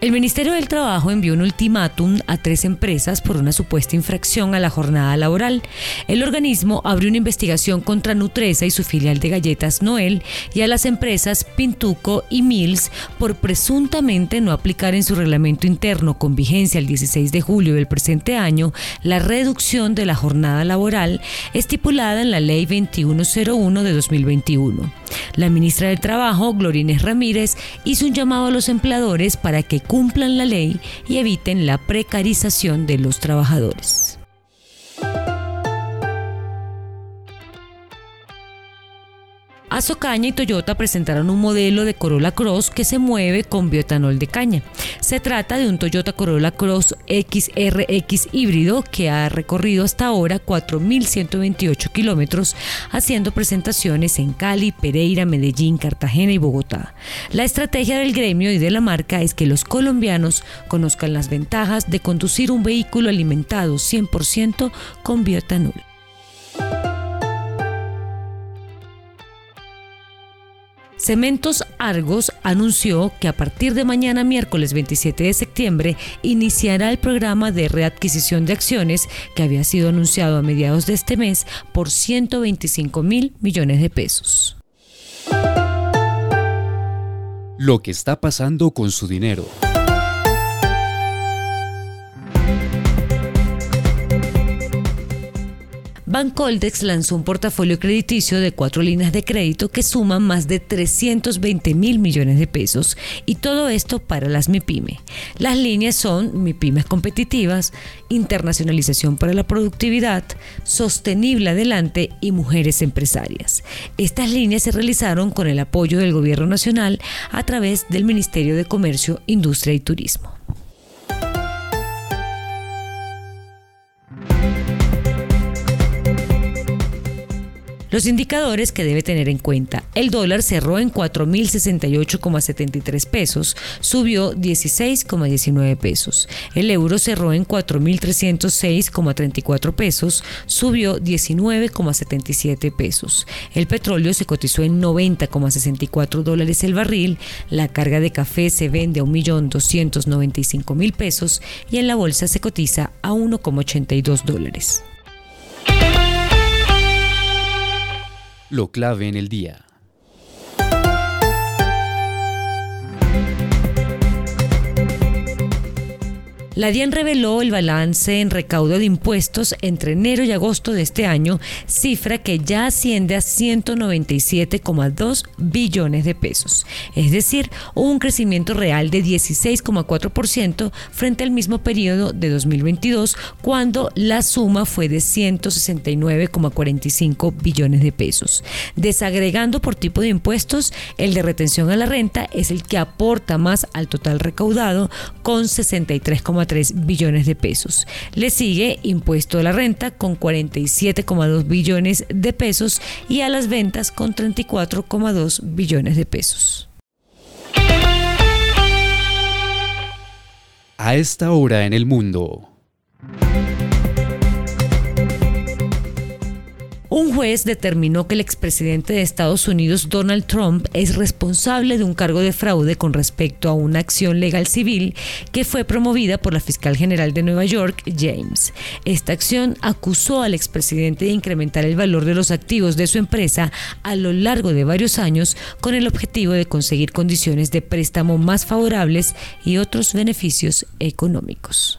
El Ministerio del Trabajo envió un ultimátum a tres empresas por una supuesta infracción a la jornada laboral. El organismo abrió una investigación contra Nutresa y su filial de galletas Noel y a las empresas Pintuco y Mills por presuntamente no aplicar en su reglamento interno con vigencia el 16 de julio del presente año la reducción de la jornada laboral estipulada en la Ley 2101 de 2021. La ministra del Trabajo, Glorines Ramírez, hizo un llamado a los empleadores para que cumplan la ley y eviten la precarización de los trabajadores. Azocaña y Toyota presentaron un modelo de Corolla Cross que se mueve con bioetanol de caña. Se trata de un Toyota Corolla Cross XRX híbrido que ha recorrido hasta ahora 4.128 kilómetros, haciendo presentaciones en Cali, Pereira, Medellín, Cartagena y Bogotá. La estrategia del gremio y de la marca es que los colombianos conozcan las ventajas de conducir un vehículo alimentado 100% con bioetanol. Cementos Argos anunció que a partir de mañana miércoles 27 de septiembre iniciará el programa de readquisición de acciones que había sido anunciado a mediados de este mes por 125 mil millones de pesos. Lo que está pasando con su dinero. Bancoldex lanzó un portafolio crediticio de cuatro líneas de crédito que suman más de 320 mil millones de pesos y todo esto para las MIPYME. Las líneas son MIPYMES competitivas, internacionalización para la productividad, sostenible adelante y mujeres empresarias. Estas líneas se realizaron con el apoyo del Gobierno Nacional a través del Ministerio de Comercio, Industria y Turismo. Los indicadores que debe tener en cuenta. El dólar cerró en 4.068,73 pesos, subió 16,19 pesos. El euro cerró en 4.306,34 pesos, subió 19,77 pesos. El petróleo se cotizó en 90,64 dólares el barril. La carga de café se vende a 1.295.000 pesos y en la bolsa se cotiza a 1,82 dólares. Lo clave en el día. La DIAN reveló el balance en recaudo de impuestos entre enero y agosto de este año, cifra que ya asciende a 197,2 billones de pesos, es decir, un crecimiento real de 16,4% frente al mismo periodo de 2022, cuando la suma fue de 169,45 billones de pesos. Desagregando por tipo de impuestos, el de retención a la renta es el que aporta más al total recaudado con 63,3 billones de pesos. Le sigue impuesto a la renta con 47,2 billones de pesos y a las ventas con 34,2 billones de pesos. A esta hora en el mundo. Un juez determinó que el expresidente de Estados Unidos, Donald Trump, es responsable de un cargo de fraude con respecto a una acción legal civil que fue promovida por la fiscal general de Nueva York, James. Esta acción acusó al expresidente de incrementar el valor de los activos de su empresa a lo largo de varios años con el objetivo de conseguir condiciones de préstamo más favorables y otros beneficios económicos.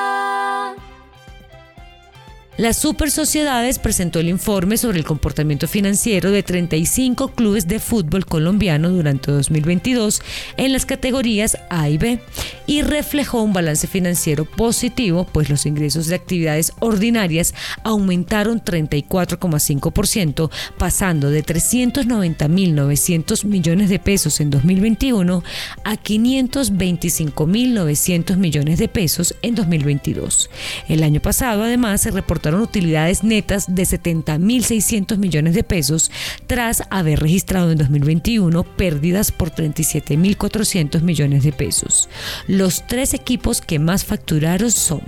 Las super sociedades presentó el informe sobre el comportamiento financiero de 35 clubes de fútbol colombiano durante 2022 en las categorías A y B y reflejó un balance financiero positivo, pues los ingresos de actividades ordinarias aumentaron 34,5%, pasando de 390.900 millones de pesos en 2021 a 525.900 millones de pesos en 2022. El año pasado, además, se reportaron utilidades netas de 70.600 millones de pesos tras haber registrado en 2021 pérdidas por 37.400 millones de pesos. Los tres equipos que más facturaron son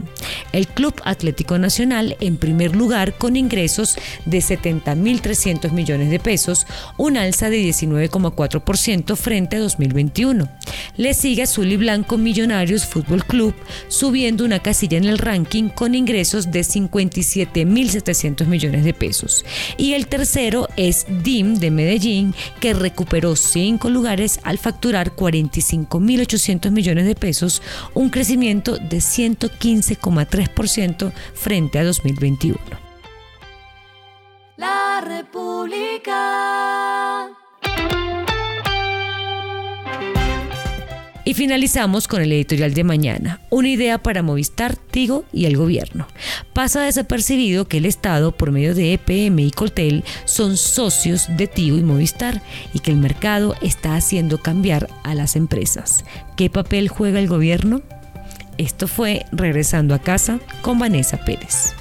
el Club Atlético Nacional en primer lugar con ingresos de 70.300 millones de pesos, un alza de 19,4% frente a 2021. Le sigue Azul y Blanco Millonarios Fútbol Club subiendo una casilla en el ranking con ingresos de 57.700 millones de pesos. Y el tercero es DIM de Medellín que recuperó cinco lugares al facturar 45.800 millones de pesos, un crecimiento de 115,3% frente a 2021. La República. Finalizamos con el editorial de mañana, una idea para Movistar, Tigo y el gobierno. Pasa desapercibido que el Estado, por medio de EPM y Coltel, son socios de Tigo y Movistar y que el mercado está haciendo cambiar a las empresas. ¿Qué papel juega el gobierno? Esto fue Regresando a casa con Vanessa Pérez.